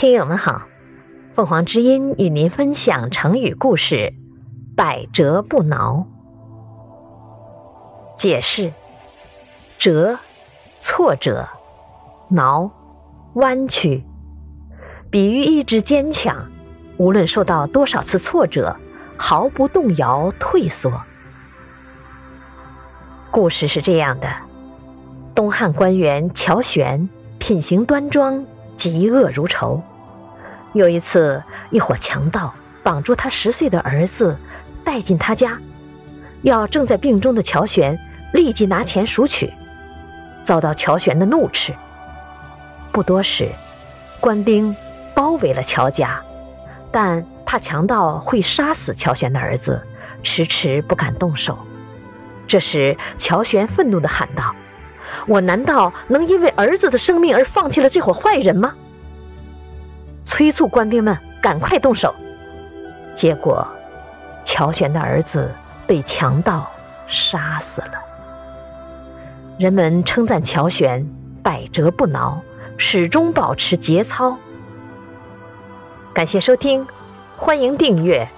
听友们好，凤凰之音与您分享成语故事“百折不挠”。解释：折，挫折；挠，弯曲，比喻意志坚强，无论受到多少次挫折，毫不动摇退缩。故事是这样的：东汉官员乔玄品行端庄，嫉恶如仇。有一次，一伙强盗绑住他十岁的儿子，带进他家，要正在病中的乔玄。立即拿钱赎取，遭到乔玄的怒斥。不多时，官兵包围了乔家，但怕强盗会杀死乔玄的儿子，迟迟不敢动手。这时，乔玄愤怒地喊道：“我难道能因为儿子的生命而放弃了这伙坏人吗？”催促官兵们赶快动手。结果，乔玄的儿子被强盗杀死了。人们称赞乔玄百折不挠，始终保持节操。感谢收听，欢迎订阅。